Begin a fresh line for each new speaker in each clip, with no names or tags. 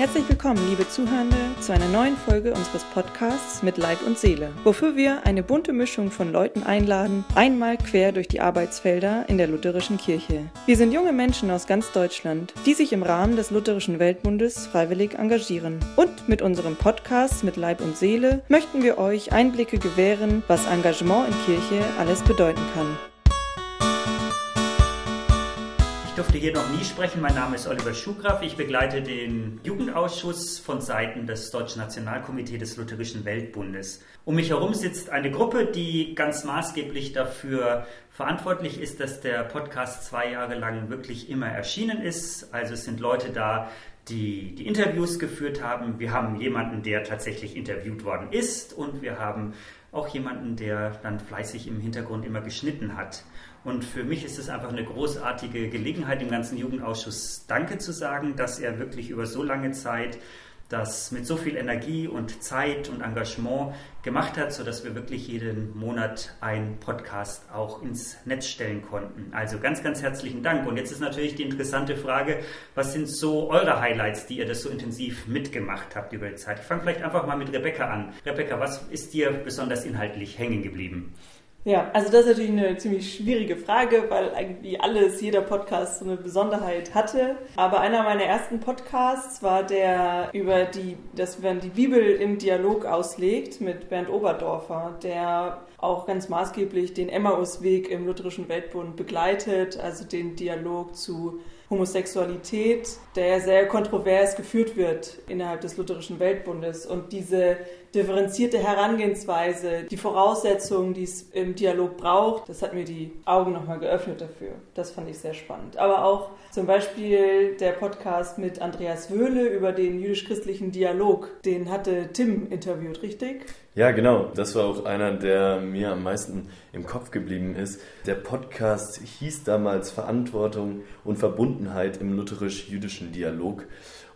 Herzlich willkommen, liebe Zuhörende, zu einer neuen Folge unseres Podcasts mit Leib und Seele, wofür wir eine bunte Mischung von Leuten einladen, einmal quer durch die Arbeitsfelder in der lutherischen Kirche. Wir sind junge Menschen aus ganz Deutschland, die sich im Rahmen des Lutherischen Weltbundes freiwillig engagieren. Und mit unserem Podcast mit Leib und Seele möchten wir euch Einblicke gewähren, was Engagement in Kirche alles bedeuten kann.
Durfte hier noch nie sprechen. Mein Name ist Oliver Schugraf. Ich begleite den Jugendausschuss von Seiten des Deutschen Nationalkomitees des Lutherischen Weltbundes. Um mich herum sitzt eine Gruppe, die ganz maßgeblich dafür verantwortlich ist, dass der Podcast zwei Jahre lang wirklich immer erschienen ist. Also es sind Leute da, die die Interviews geführt haben. Wir haben jemanden, der tatsächlich interviewt worden ist und wir haben auch jemanden, der dann fleißig im Hintergrund immer geschnitten hat. Und für mich ist es einfach eine großartige Gelegenheit, dem ganzen Jugendausschuss Danke zu sagen, dass er wirklich über so lange Zeit das mit so viel Energie und Zeit und Engagement gemacht hat, sodass wir wirklich jeden Monat einen Podcast auch ins Netz stellen konnten. Also ganz, ganz herzlichen Dank. Und jetzt ist natürlich die interessante Frage, was sind so eure Highlights, die ihr das so intensiv mitgemacht habt über die Zeit? Ich fange vielleicht einfach mal mit Rebecca an. Rebecca, was ist dir besonders inhaltlich hängen geblieben?
Ja, also das ist natürlich eine ziemlich schwierige Frage, weil eigentlich alles, jeder Podcast so eine Besonderheit hatte. Aber einer meiner ersten Podcasts war der über die, dass man die Bibel im Dialog auslegt mit Bernd Oberdorfer, der auch ganz maßgeblich den Emmausweg im Lutherischen Weltbund begleitet, also den Dialog zu Homosexualität, der sehr kontrovers geführt wird innerhalb des Lutherischen Weltbundes und diese differenzierte Herangehensweise, die Voraussetzungen, die es im Dialog braucht, das hat mir die Augen nochmal geöffnet dafür. Das fand ich sehr spannend. Aber auch zum Beispiel der Podcast mit Andreas Wöhle über den jüdisch-christlichen Dialog, den hatte Tim interviewt, richtig?
Ja, genau. Das war auch einer, der mir am meisten im Kopf geblieben ist. Der Podcast hieß damals Verantwortung und Verbundenheit im lutherisch-jüdischen Dialog.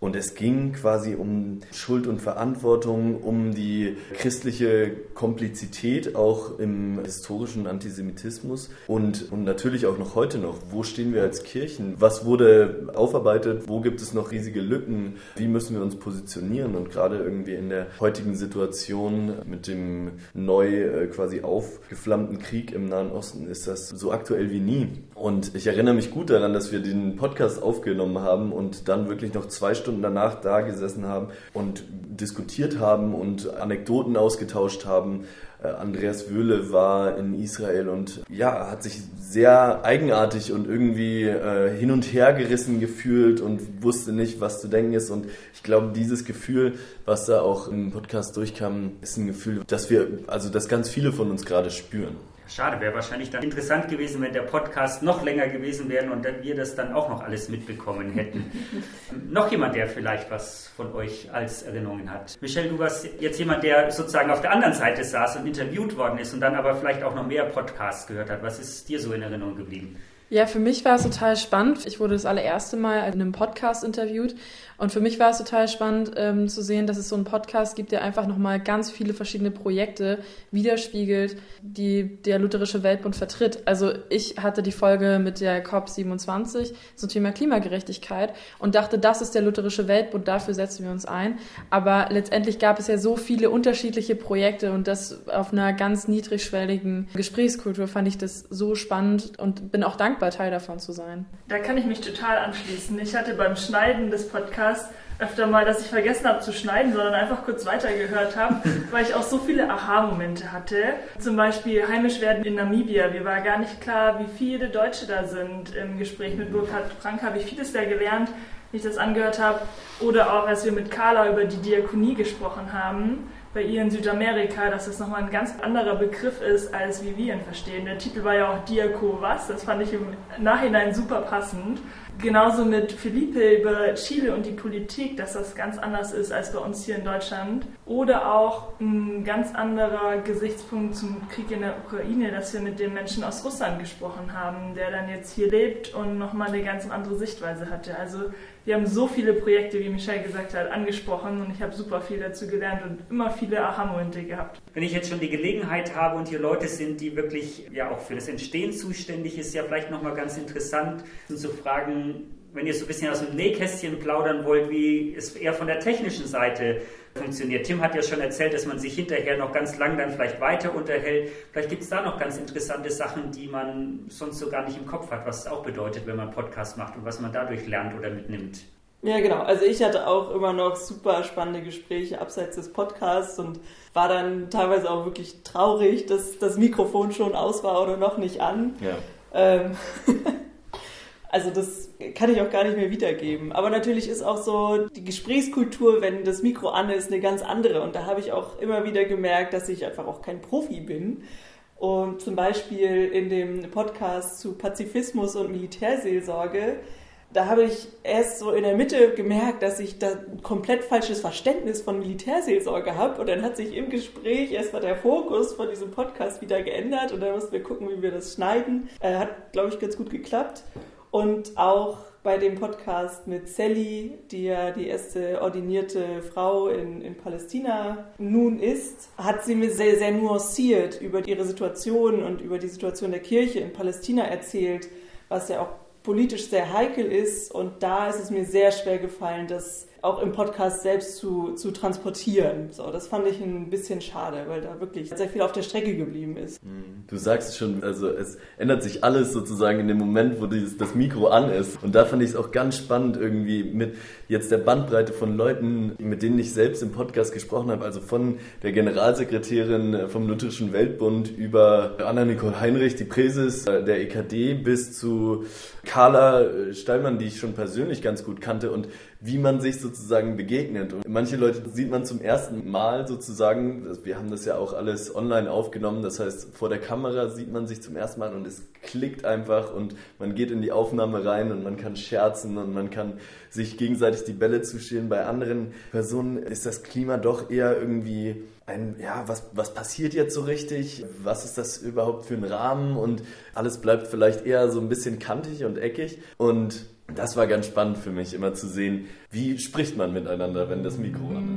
Und es ging quasi um Schuld und Verantwortung, um die christliche Komplizität auch im historischen Antisemitismus und, und natürlich auch noch heute noch. Wo stehen wir als Kirchen? Was wurde aufarbeitet? Wo gibt es noch riesige Lücken? Wie müssen wir uns positionieren? Und gerade irgendwie in der heutigen Situation mit dem neu äh, quasi aufgeflammten Krieg im Nahen Osten ist das so aktuell wie nie. Und ich erinnere mich gut daran, dass wir den Podcast aufgenommen haben und dann wirklich noch zwei Stunden Stunden danach da gesessen haben und diskutiert haben und Anekdoten ausgetauscht haben. Äh, Andreas Wöhle war in Israel und ja, hat sich sehr eigenartig und irgendwie äh, hin und her gerissen gefühlt und wusste nicht, was zu denken ist. Und ich glaube, dieses Gefühl, was da auch im Podcast durchkam, ist ein Gefühl, dass wir, also dass ganz viele von uns gerade spüren.
Schade, wäre wahrscheinlich dann interessant gewesen, wenn der Podcast noch länger gewesen wäre und wir das dann auch noch alles mitbekommen hätten. noch jemand, der vielleicht was von euch als Erinnerungen hat? Michelle, du warst jetzt jemand, der sozusagen auf der anderen Seite saß und interviewt worden ist und dann aber vielleicht auch noch mehr Podcasts gehört hat. Was ist dir so in Erinnerung geblieben?
Ja, für mich war es total spannend. Ich wurde das allererste Mal in einem Podcast interviewt und für mich war es total spannend ähm, zu sehen, dass es so einen Podcast gibt, der einfach nochmal ganz viele verschiedene Projekte widerspiegelt, die der Lutherische Weltbund vertritt. Also ich hatte die Folge mit der COP27 zum Thema Klimagerechtigkeit und dachte, das ist der Lutherische Weltbund, dafür setzen wir uns ein. Aber letztendlich gab es ja so viele unterschiedliche Projekte und das auf einer ganz niedrigschwelligen Gesprächskultur fand ich das so spannend und bin auch dankbar dankbar, Teil davon zu sein.
Da kann ich mich total anschließen. Ich hatte beim Schneiden des Podcasts öfter mal, dass ich vergessen habe zu schneiden, sondern einfach kurz weitergehört habe, weil ich auch so viele Aha-Momente hatte. Zum Beispiel heimisch werden in Namibia. Mir war gar nicht klar, wie viele Deutsche da sind. Im Gespräch mit Burkhard Frank habe ich vieles da gelernt, wie ich das angehört habe. Oder auch, als wir mit Carla über die Diakonie gesprochen haben bei ihr in Südamerika, dass das nochmal ein ganz anderer Begriff ist, als wie wir ihn verstehen. Der Titel war ja auch Diako was, das fand ich im Nachhinein super passend. Genauso mit Felipe über Chile und die Politik, dass das ganz anders ist als bei uns hier in Deutschland. Oder auch ein ganz anderer Gesichtspunkt zum Krieg in der Ukraine, dass wir mit dem Menschen aus Russland gesprochen haben, der dann jetzt hier lebt und nochmal eine ganz andere Sichtweise hatte. Also wir haben so viele Projekte, wie Michelle gesagt hat, angesprochen und ich habe super viel dazu gelernt und immer viele Aha-Momente gehabt.
Wenn ich jetzt schon die Gelegenheit habe und hier Leute sind, die wirklich ja auch für das Entstehen zuständig ist, ja vielleicht nochmal ganz interessant zu fragen, wenn ihr so ein bisschen aus dem Nähkästchen plaudern wollt, wie es eher von der technischen Seite funktioniert. Tim hat ja schon erzählt, dass man sich hinterher noch ganz lang dann vielleicht weiter unterhält. Vielleicht gibt es da noch ganz interessante Sachen, die man sonst so gar nicht im Kopf hat, was es auch bedeutet, wenn man Podcast macht und was man dadurch lernt oder mitnimmt.
Ja, genau. Also ich hatte auch immer noch super spannende Gespräche abseits des Podcasts und war dann teilweise auch wirklich traurig, dass das Mikrofon schon aus war oder noch nicht an.
Ja.
Ähm, also das kann ich auch gar nicht mehr wiedergeben. Aber natürlich ist auch so die Gesprächskultur, wenn das Mikro an ist, eine ganz andere. Und da habe ich auch immer wieder gemerkt, dass ich einfach auch kein Profi bin. Und zum Beispiel in dem Podcast zu Pazifismus und Militärseelsorge da habe ich erst so in der Mitte gemerkt, dass ich da ein komplett falsches Verständnis von Militärseelsorge habe. Und dann hat sich im Gespräch erstmal der Fokus von diesem Podcast wieder geändert. Und dann mussten wir gucken, wie wir das schneiden. Äh, hat, glaube ich, ganz gut geklappt. Und auch bei dem Podcast mit Sally, die ja die erste ordinierte Frau in, in Palästina nun ist, hat sie mir sehr, sehr nuanciert über ihre Situation und über die Situation der Kirche in Palästina erzählt, was ja auch politisch sehr heikel ist. Und da ist es mir sehr schwer gefallen, das auch im Podcast selbst zu, zu transportieren. So, das fand ich ein bisschen schade, weil da wirklich sehr viel auf der Strecke geblieben ist.
Mhm. Du sagst es schon, also es ändert sich alles sozusagen in dem Moment, wo dieses, das Mikro an ist. Und da fand ich es auch ganz spannend irgendwie mit jetzt der Bandbreite von Leuten, mit denen ich selbst im Podcast gesprochen habe, also von der Generalsekretärin vom Lutherischen Weltbund über Anna-Nicole Heinrich, die Präses der EKD, bis zu Carla Stallmann, die ich schon persönlich ganz gut kannte und wie man sich sozusagen begegnet. Und manche Leute sieht man zum ersten Mal sozusagen, wir haben das ja auch alles online aufgenommen, das heißt, vor der Kamera sieht man sich zum ersten Mal und es klickt einfach und man geht in die Aufnahme rein und man kann scherzen und man kann sich gegenseitig die Bälle zuspielen. Bei anderen Personen ist das Klima doch eher irgendwie ein, ja, was, was passiert jetzt so richtig? Was ist das überhaupt für ein Rahmen? Und alles bleibt vielleicht eher so ein bisschen kantig und eckig. Und das war ganz spannend für mich, immer zu sehen, wie spricht man miteinander, wenn das Mikro an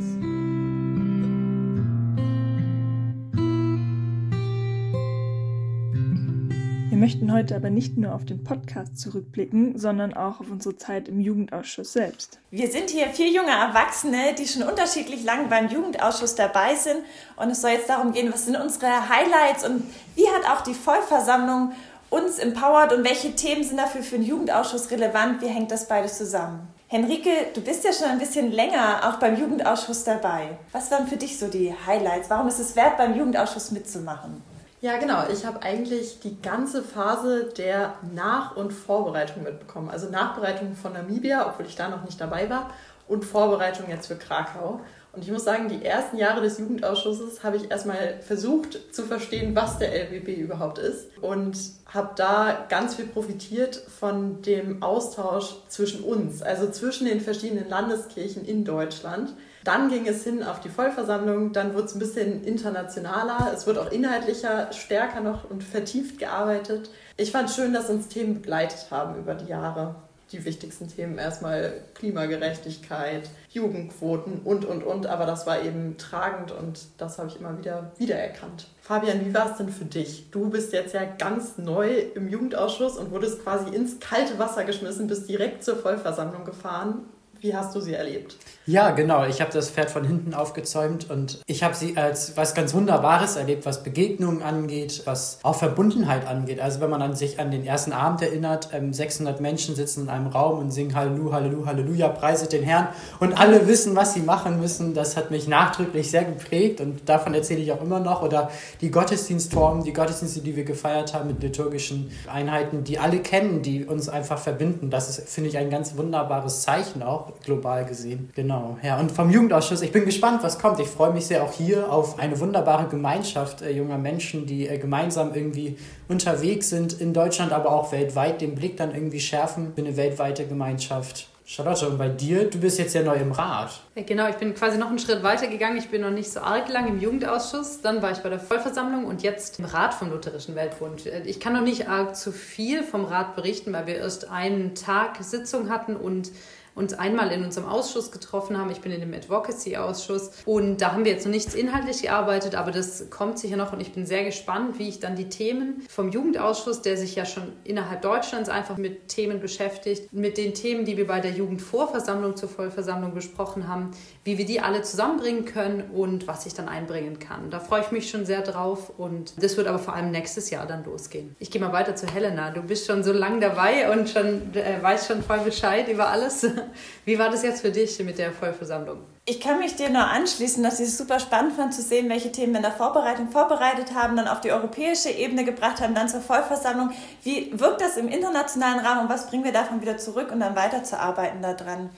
möchten heute aber nicht nur auf den Podcast zurückblicken, sondern auch auf unsere Zeit im Jugendausschuss selbst.
Wir sind hier vier junge Erwachsene, die schon unterschiedlich lang beim Jugendausschuss dabei sind. Und es soll jetzt darum gehen, was sind unsere Highlights und wie hat auch die Vollversammlung uns empowert und welche Themen sind dafür für den Jugendausschuss relevant? Wie hängt das beides zusammen? Henrike, du bist ja schon ein bisschen länger auch beim Jugendausschuss dabei. Was waren für dich so die Highlights? Warum ist es wert, beim Jugendausschuss mitzumachen?
Ja, genau. Ich habe eigentlich die ganze Phase der Nach- und Vorbereitung mitbekommen. Also Nachbereitung von Namibia, obwohl ich da noch nicht dabei war, und Vorbereitung jetzt für Krakau. Und ich muss sagen, die ersten Jahre des Jugendausschusses habe ich erstmal versucht zu verstehen, was der LWB überhaupt ist und habe da ganz viel profitiert von dem Austausch zwischen uns, also zwischen den verschiedenen Landeskirchen in Deutschland. Dann ging es hin auf die Vollversammlung, dann wurde es ein bisschen internationaler, es wird auch inhaltlicher, stärker noch und vertieft gearbeitet. Ich fand schön, dass uns Themen begleitet haben über die Jahre die wichtigsten Themen erstmal Klimagerechtigkeit, Jugendquoten und, und, und. Aber das war eben tragend und das habe ich immer wieder wiedererkannt. Fabian, wie war es denn für dich? Du bist jetzt ja ganz neu im Jugendausschuss und wurdest quasi ins kalte Wasser geschmissen, bist direkt zur Vollversammlung gefahren. Wie hast du sie erlebt?
Ja, genau. Ich habe das Pferd von hinten aufgezäumt und ich habe sie als was ganz Wunderbares erlebt, was Begegnungen angeht, was auch Verbundenheit angeht. Also wenn man an sich an den ersten Abend erinnert, 600 ähm, Menschen sitzen in einem Raum und singen Halleluja, Halleluja, Halleluja, preiset den Herrn und alle wissen, was sie machen müssen. Das hat mich nachdrücklich sehr geprägt und davon erzähle ich auch immer noch. Oder die Gottesdienstformen, die Gottesdienste, die wir gefeiert haben mit liturgischen Einheiten, die alle kennen, die uns einfach verbinden. Das ist, finde ich, ein ganz wunderbares Zeichen auch global gesehen. Genau, ja. Und vom Jugendausschuss, ich bin gespannt, was kommt. Ich freue mich sehr auch hier auf eine wunderbare Gemeinschaft äh, junger Menschen, die äh, gemeinsam irgendwie unterwegs sind in Deutschland, aber auch weltweit, den Blick dann irgendwie schärfen für eine weltweite Gemeinschaft. Charlotte, und bei dir, du bist jetzt ja neu im Rat.
Genau, ich bin quasi noch einen Schritt weiter gegangen. Ich bin noch nicht so arg lang im Jugendausschuss. Dann war ich bei der Vollversammlung und jetzt im Rat vom Lutherischen Weltbund. Ich kann noch nicht arg zu viel vom Rat berichten, weil wir erst einen Tag Sitzung hatten und uns einmal in unserem Ausschuss getroffen haben. Ich bin in dem Advocacy-Ausschuss und da haben wir jetzt noch nichts inhaltlich gearbeitet, aber das kommt sicher noch und ich bin sehr gespannt, wie ich dann die Themen vom Jugendausschuss, der sich ja schon innerhalb Deutschlands einfach mit Themen beschäftigt, mit den Themen, die wir bei der Jugendvorversammlung zur Vollversammlung besprochen haben, wie wir die alle zusammenbringen können und was ich dann einbringen kann. Da freue ich mich schon sehr drauf und das wird aber vor allem nächstes Jahr dann losgehen. Ich gehe mal weiter zu Helena. Du bist schon so lange dabei und schon äh, weißt schon voll Bescheid über alles. Wie war das jetzt für dich mit der Vollversammlung?
Ich kann mich dir nur anschließen, dass ich es super spannend fand zu sehen, welche Themen wir in der Vorbereitung vorbereitet haben, dann auf die europäische Ebene gebracht haben, dann zur Vollversammlung. Wie wirkt das im internationalen Rahmen und was bringen wir davon wieder zurück und dann weiterzuarbeiten daran?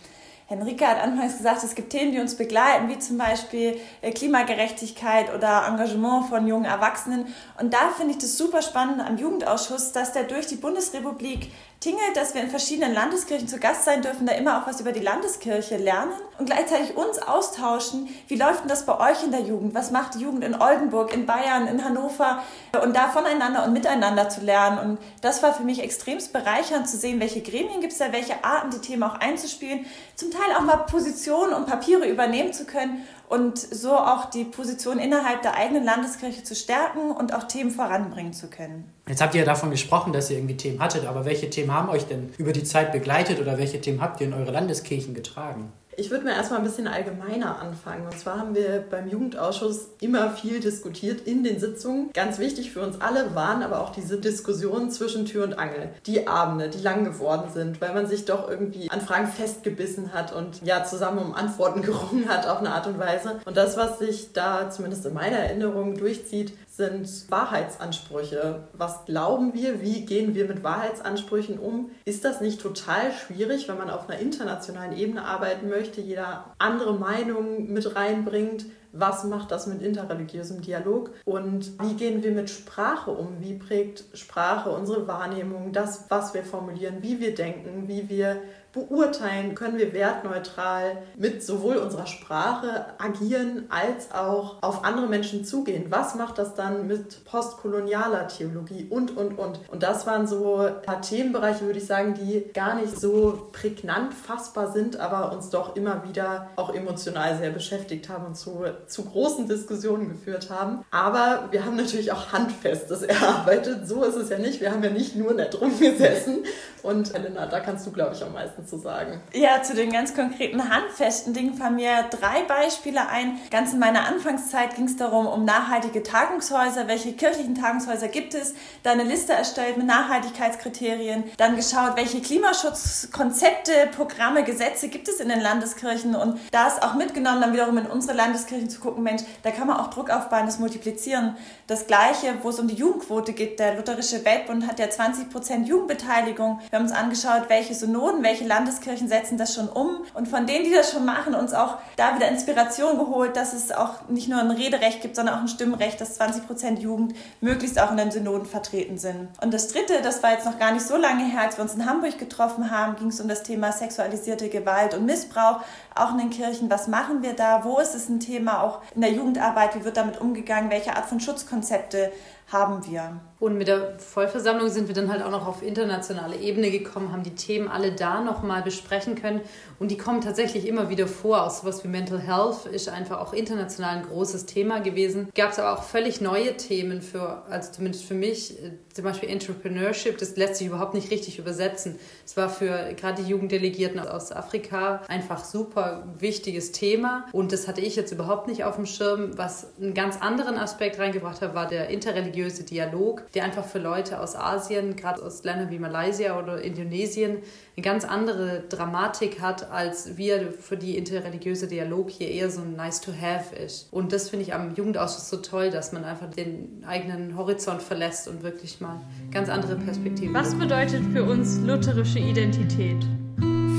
Henrike hat anfangs gesagt, es gibt Themen, die uns begleiten, wie zum Beispiel äh, Klimagerechtigkeit oder Engagement von jungen Erwachsenen. Und da finde ich das super spannend am Jugendausschuss, dass der durch die Bundesrepublik tingelt, dass wir in verschiedenen Landeskirchen zu Gast sein dürfen, da immer auch was über die Landeskirche lernen und gleichzeitig uns austauschen. Wie läuft denn das bei euch in der Jugend? Was macht die Jugend in Oldenburg, in Bayern, in Hannover? Und da voneinander und miteinander zu lernen. Und das war für mich extremst bereichernd zu sehen, welche Gremien gibt es da, welche Arten, die Themen auch einzuspielen. Zum Teil auch mal Positionen und Papiere übernehmen zu können und so auch die Position innerhalb der eigenen Landeskirche zu stärken und auch Themen voranbringen zu können.
Jetzt habt ihr ja davon gesprochen, dass ihr irgendwie Themen hattet, aber welche Themen haben euch denn über die Zeit begleitet oder welche Themen habt ihr in eure Landeskirchen getragen?
Ich würde mir erstmal ein bisschen allgemeiner anfangen. Und zwar haben wir beim Jugendausschuss immer viel diskutiert in den Sitzungen. Ganz wichtig für uns alle waren aber auch diese Diskussionen zwischen Tür und Angel. Die Abende, die lang geworden sind, weil man sich doch irgendwie an Fragen festgebissen hat und ja zusammen um Antworten gerungen hat auf eine Art und Weise. Und das, was sich da zumindest in meiner Erinnerung durchzieht, sind Wahrheitsansprüche. Was glauben wir? Wie gehen wir mit Wahrheitsansprüchen um? Ist das nicht total schwierig, wenn man auf einer internationalen Ebene arbeiten möchte, jeder andere Meinung mit reinbringt? Was macht das mit interreligiösem Dialog? Und wie gehen wir mit Sprache um? Wie prägt Sprache unsere Wahrnehmung, das, was wir formulieren, wie wir denken, wie wir beurteilen, können wir wertneutral mit sowohl unserer Sprache agieren als auch auf andere Menschen zugehen. Was macht das dann mit postkolonialer Theologie und, und, und. Und das waren so ein paar Themenbereiche, würde ich sagen, die gar nicht so prägnant fassbar sind, aber uns doch immer wieder auch emotional sehr beschäftigt haben und zu, zu großen Diskussionen geführt haben. Aber wir haben natürlich auch Handfestes erarbeitet. So ist es ja nicht. Wir haben ja nicht nur nett rumgesessen. Und Helena, da kannst du, glaube ich, am meisten zu sagen.
Ja, zu den ganz konkreten handfesten Dingen fallen mir drei Beispiele ein. Ganz in meiner Anfangszeit ging es darum, um nachhaltige Tagungshäuser. Welche kirchlichen Tagungshäuser gibt es? Da eine Liste erstellt mit Nachhaltigkeitskriterien. Dann geschaut, welche Klimaschutzkonzepte, Programme, Gesetze gibt es in den Landeskirchen und das auch mitgenommen, dann wiederum in unsere Landeskirchen zu gucken, Mensch, da kann man auch Druck aufbauen, das multiplizieren. Das Gleiche, wo es um die Jugendquote geht. Der Lutherische Weltbund hat ja 20 Prozent Jugendbeteiligung. Wir haben uns angeschaut, welche Synoden, welche Landeskirchen setzen das schon um. Und von denen, die das schon machen, uns auch da wieder Inspiration geholt, dass es auch nicht nur ein Rederecht gibt, sondern auch ein Stimmrecht, dass 20 Prozent Jugend möglichst auch in den Synoden vertreten sind. Und das Dritte, das war jetzt noch gar nicht so lange her, als wir uns in Hamburg getroffen haben, ging es um das Thema sexualisierte Gewalt und Missbrauch, auch in den Kirchen. Was machen wir da? Wo ist es ein Thema? Auch in der Jugendarbeit, wie wird damit umgegangen? Welche Art von Schutzkonzepte haben wir?
Und mit der Vollversammlung sind wir dann halt auch noch auf internationale Ebene gekommen, haben die Themen alle da nochmal besprechen können. Und die kommen tatsächlich immer wieder vor. Auch sowas wie Mental Health ist einfach auch international ein großes Thema gewesen. Gab es aber auch völlig neue Themen für, also zumindest für mich, äh, zum Beispiel Entrepreneurship, das lässt sich überhaupt nicht richtig übersetzen. Es war für gerade die Jugenddelegierten aus Afrika einfach super wichtiges Thema. Und das hatte ich jetzt überhaupt nicht auf dem Schirm. Was einen ganz anderen Aspekt reingebracht hat, war der interreligiöse Dialog der einfach für Leute aus Asien, gerade aus Ländern wie Malaysia oder Indonesien, eine ganz andere Dramatik hat, als wir für die interreligiöse Dialog hier eher so ein nice to have ist. Und das finde ich am Jugendausschuss so toll, dass man einfach den eigenen Horizont verlässt und wirklich mal ganz andere Perspektiven.
Was bedeutet für uns lutherische Identität?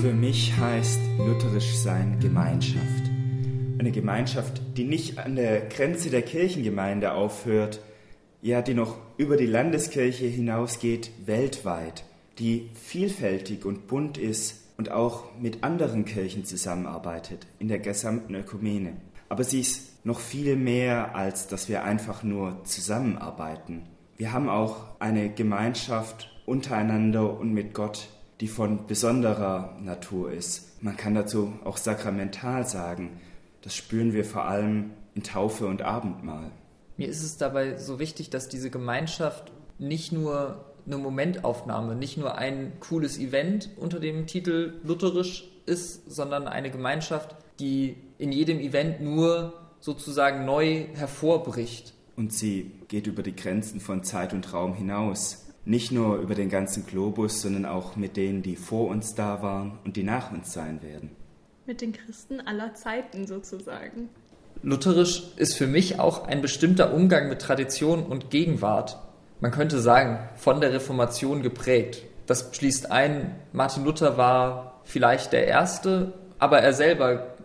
Für mich heißt lutherisch sein Gemeinschaft. Eine Gemeinschaft, die nicht an der Grenze der Kirchengemeinde aufhört, ja, die noch über die Landeskirche hinausgeht weltweit, die vielfältig und bunt ist und auch mit anderen Kirchen zusammenarbeitet in der gesamten Ökumene. Aber sie ist noch viel mehr, als dass wir einfach nur zusammenarbeiten. Wir haben auch eine Gemeinschaft untereinander und mit Gott, die von besonderer Natur ist. Man kann dazu auch sakramental sagen. Das spüren wir vor allem in Taufe und Abendmahl.
Mir ist es dabei so wichtig, dass diese Gemeinschaft nicht nur eine Momentaufnahme, nicht nur ein cooles Event unter dem Titel lutherisch ist, sondern eine Gemeinschaft, die in jedem Event nur sozusagen neu hervorbricht.
Und sie geht über die Grenzen von Zeit und Raum hinaus. Nicht nur über den ganzen Globus, sondern auch mit denen, die vor uns da waren und die nach uns sein werden.
Mit den Christen aller Zeiten sozusagen.
Lutherisch ist für mich auch ein bestimmter Umgang mit Tradition und Gegenwart. Man könnte sagen, von der Reformation geprägt. Das schließt ein, Martin Luther war vielleicht der Erste, aber er selber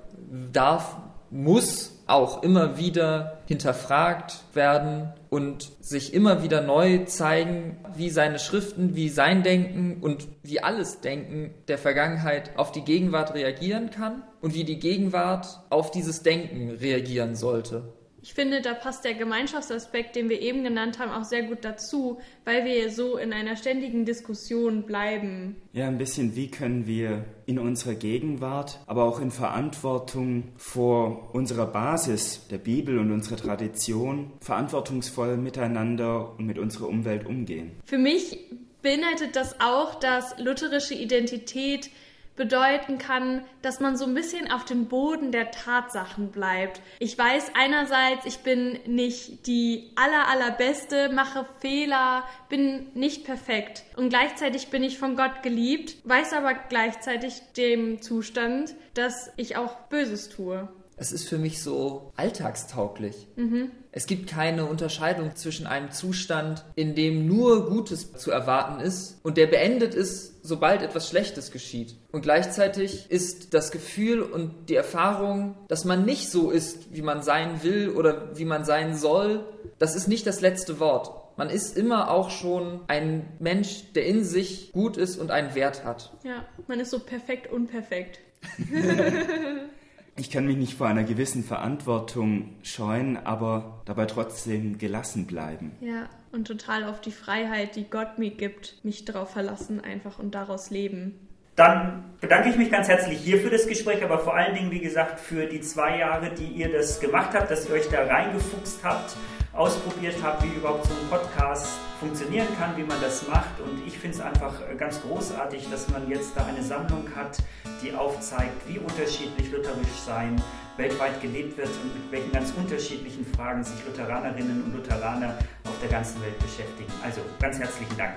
darf, muss auch immer wieder hinterfragt werden und sich immer wieder neu zeigen, wie seine Schriften, wie sein Denken und wie alles Denken der Vergangenheit auf die Gegenwart reagieren kann und wie die Gegenwart auf dieses Denken reagieren sollte.
Ich finde, da passt der Gemeinschaftsaspekt, den wir eben genannt haben, auch sehr gut dazu, weil wir so in einer ständigen Diskussion bleiben.
Ja, ein bisschen, wie können wir in unserer Gegenwart, aber auch in Verantwortung vor unserer Basis, der Bibel und unserer Tradition, verantwortungsvoll miteinander und mit unserer Umwelt umgehen.
Für mich beinhaltet das auch, dass lutherische Identität bedeuten kann, dass man so ein bisschen auf dem Boden der Tatsachen bleibt. Ich weiß einerseits, ich bin nicht die aller allerbeste, mache Fehler, bin nicht perfekt und gleichzeitig bin ich von Gott geliebt, weiß aber gleichzeitig dem Zustand, dass ich auch Böses tue.
Es ist für mich so alltagstauglich. Mhm. Es gibt keine Unterscheidung zwischen einem Zustand, in dem nur Gutes zu erwarten ist und der beendet ist, sobald etwas Schlechtes geschieht. Und gleichzeitig ist das Gefühl und die Erfahrung, dass man nicht so ist, wie man sein will oder wie man sein soll, das ist nicht das letzte Wort. Man ist immer auch schon ein Mensch, der in sich gut ist und einen Wert hat.
Ja, man ist so perfekt unperfekt.
Ich kann mich nicht vor einer gewissen Verantwortung scheuen, aber dabei trotzdem gelassen bleiben.
Ja, und total auf die Freiheit, die Gott mir gibt, mich darauf verlassen einfach und daraus leben.
Dann bedanke ich mich ganz herzlich hier für das Gespräch, aber vor allen Dingen, wie gesagt, für die zwei Jahre, die ihr das gemacht habt, dass ihr euch da reingefuchst habt ausprobiert habe, wie überhaupt so ein Podcast funktionieren kann, wie man das macht. Und ich finde es einfach ganz großartig, dass man jetzt da eine Sammlung hat, die aufzeigt, wie unterschiedlich lutherisch sein weltweit gelebt wird und mit welchen ganz unterschiedlichen Fragen sich Lutheranerinnen und Lutheraner auf der ganzen Welt beschäftigen. Also ganz herzlichen Dank.